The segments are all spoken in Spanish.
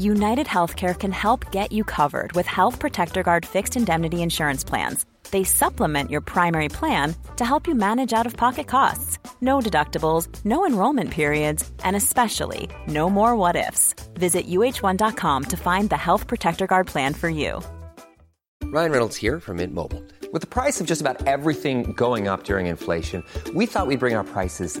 United Healthcare can help get you covered with Health Protector Guard fixed indemnity insurance plans. They supplement your primary plan to help you manage out of pocket costs. No deductibles, no enrollment periods, and especially no more what ifs. Visit uh1.com to find the Health Protector Guard plan for you. Ryan Reynolds here from Mint Mobile. With the price of just about everything going up during inflation, we thought we'd bring our prices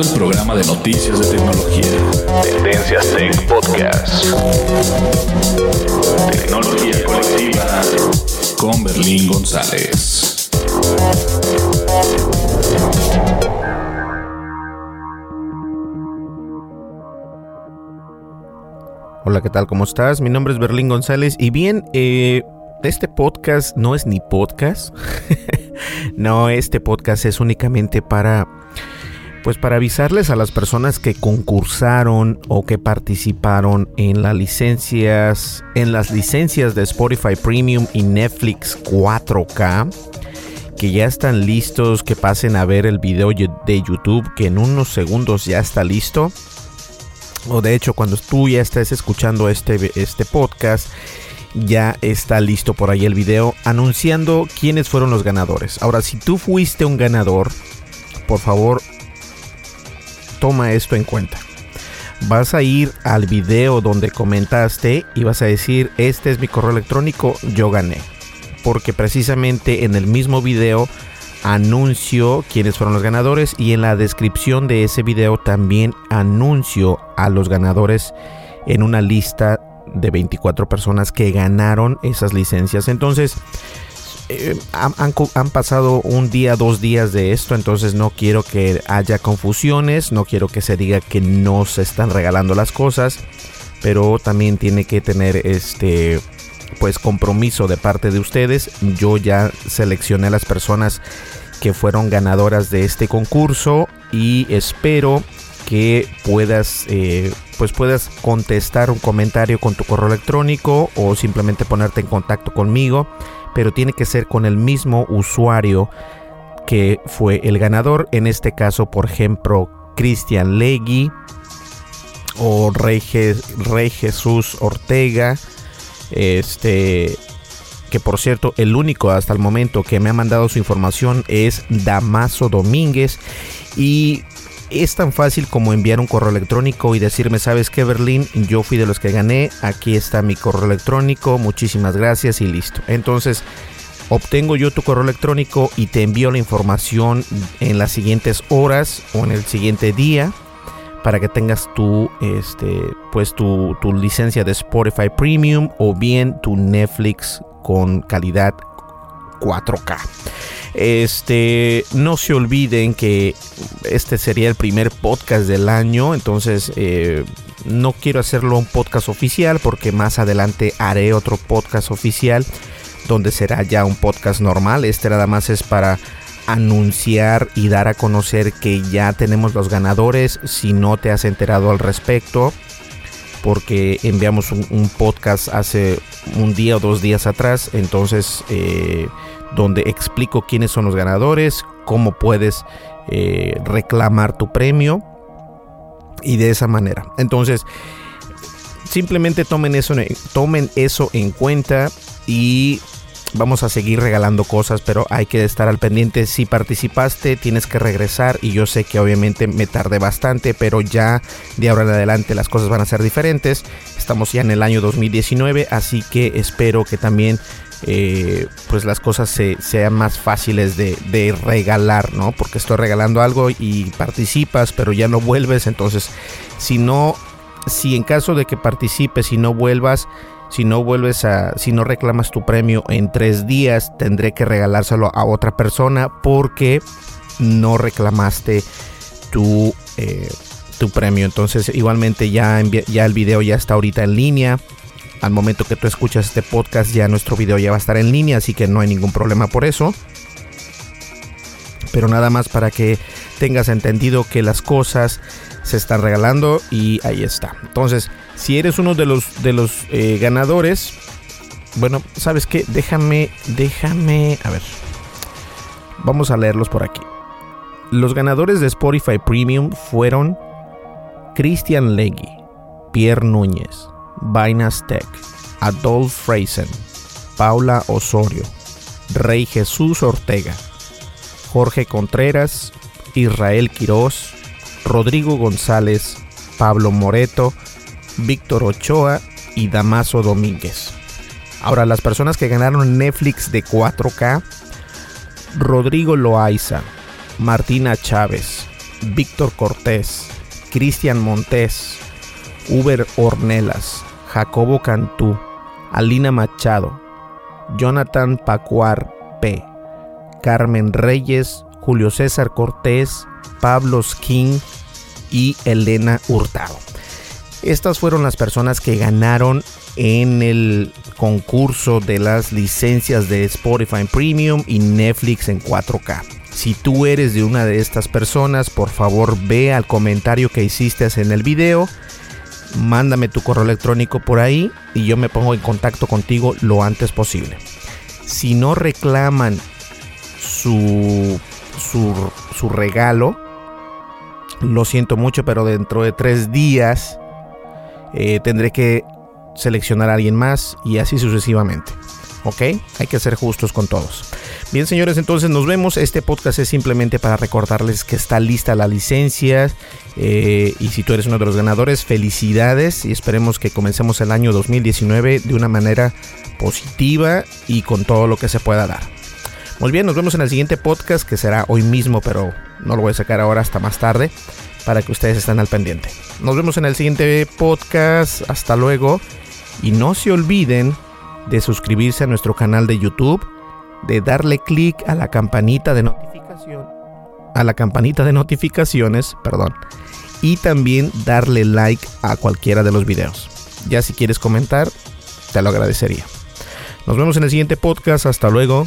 El programa de noticias de tecnología. Tendencias Tech Podcast. Tecnología colectiva con Berlín González. Hola, ¿qué tal? ¿Cómo estás? Mi nombre es Berlín González y bien, eh, este podcast no es ni podcast. no, este podcast es únicamente para pues para avisarles a las personas que concursaron o que participaron en las licencias en las licencias de Spotify Premium y Netflix 4K que ya están listos, que pasen a ver el video de YouTube que en unos segundos ya está listo. O de hecho, cuando tú ya estés escuchando este, este podcast, ya está listo por ahí el video anunciando quiénes fueron los ganadores. Ahora, si tú fuiste un ganador, por favor, toma esto en cuenta. Vas a ir al video donde comentaste y vas a decir, este es mi correo electrónico, yo gané. Porque precisamente en el mismo video anuncio quiénes fueron los ganadores y en la descripción de ese video también anuncio a los ganadores en una lista de 24 personas que ganaron esas licencias. Entonces, eh, han, pasado un día, dos días de esto, entonces no quiero que haya confusiones, no quiero que se diga que no se están regalando las cosas, pero también tiene que tener este pues compromiso de parte de ustedes. Yo ya seleccioné las personas que fueron ganadoras de este concurso y espero que puedas eh, pues puedas contestar un comentario con tu correo electrónico o simplemente ponerte en contacto conmigo pero tiene que ser con el mismo usuario que fue el ganador. En este caso por ejemplo Cristian Legui o Rey, Rey Jesús Ortega este que por cierto el único hasta el momento que me ha mandado su información es Damaso Domínguez. Y es tan fácil como enviar un correo electrónico y decirme, sabes que Berlín, yo fui de los que gané, aquí está mi correo electrónico, muchísimas gracias y listo. Entonces, obtengo yo tu correo electrónico y te envío la información en las siguientes horas o en el siguiente día para que tengas tu, este, pues tu, tu licencia de Spotify Premium o bien tu Netflix con calidad 4K. Este, no se olviden que este sería el primer podcast del año, entonces eh, no quiero hacerlo un podcast oficial porque más adelante haré otro podcast oficial donde será ya un podcast normal. Este nada más es para anunciar y dar a conocer que ya tenemos los ganadores si no te has enterado al respecto porque enviamos un, podcast hace un día o dos días atrás, entonces eh, donde explico quiénes son los ganadores, cómo puedes eh, reclamar tu premio y de esa manera. Entonces, simplemente tomen eso, tomen eso en cuenta y vamos a seguir regalando cosas, pero hay que estar al pendiente. Si participaste, tienes que regresar y yo sé que obviamente me tardé bastante, pero ya de ahora en adelante las cosas van a ser diferentes. Estamos ya en el año 2019, así que espero que también eh, pues las cosas se, sean más fáciles de, de, regalar, ¿no? Porque estoy regalando algo y participas, pero ya no vuelves, entonces si no, si en caso de que participes y no vuelvas, si no vuelves a, si no reclamas tu premio en tres días, tendré que regalárselo a otra persona porque no reclamaste tu, eh, tu premio. Entonces, igualmente ya, ya el video ya está ahorita en línea. Al momento que tú escuchas este podcast, ya nuestro video ya va a estar en línea, así que no hay ningún problema por eso. Pero nada más para que tengas entendido que las cosas se están regalando y ahí está. Entonces, si eres uno de los, de los eh, ganadores, bueno, ¿sabes qué? Déjame, déjame, a ver. Vamos a leerlos por aquí. Los ganadores de Spotify Premium fueron Christian Leggy, Pierre Núñez, Vainas Tech, Adolf Freisen, Paula Osorio, Rey Jesús Ortega, Jorge Contreras, Israel Quiroz, Rodrigo González, Pablo Moreto, Víctor Ochoa y Damaso Domínguez. Ahora, las personas que ganaron Netflix de 4K, Rodrigo Loaiza, Martina Chávez, Víctor Cortés, Cristian Montés, Uber Ornelas, Jacobo Cantú, Alina Machado, Jonathan Pacuar P, Carmen Reyes, Julio César Cortés, Pablo King y Elena Hurtado. Estas fueron las personas que ganaron en el concurso de las licencias de Spotify Premium y Netflix en 4K. Si tú eres de una de estas personas, por favor ve al comentario que hiciste en el video, mándame tu correo electrónico por ahí y yo me pongo en contacto contigo lo antes posible. Si no reclaman su, su, regalo, lo siento mucho, pero dentro de tres días eh, tendré que seleccionar a alguien más y así sucesivamente. ¿Ok? Hay que ser justos con todos. Bien, señores, entonces nos vemos. Este podcast es simplemente para recordarles que está lista la licencia. Eh, y si tú eres uno de los ganadores, felicidades. Y esperemos que comencemos el año 2019 de una manera positiva y con todo lo que se pueda dar. Muy bien, nos vemos en el siguiente podcast que será hoy mismo, pero no lo voy a sacar ahora hasta más tarde para que ustedes estén al pendiente. Nos vemos en el siguiente podcast. Hasta luego. Y no se olviden de suscribirse a nuestro canal de YouTube, de darle clic a la campanita de notificación, a la campanita de notificaciones, perdón, y también darle like a cualquiera de los videos. Ya si quieres comentar, te lo agradecería. Nos vemos en el siguiente podcast. Hasta luego.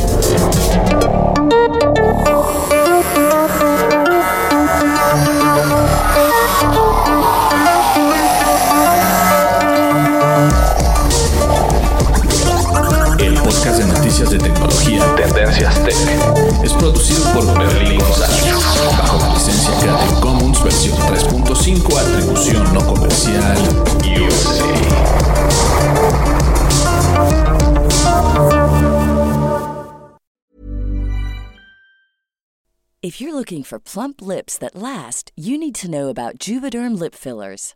De tecnología Tendencias Tech. Es producido por Berlín González, bajo la licencia Creative Commons versión 3.5, atribución no comercial USA. If you're looking for plump lips that last, you need to know about Juvederm lip fillers.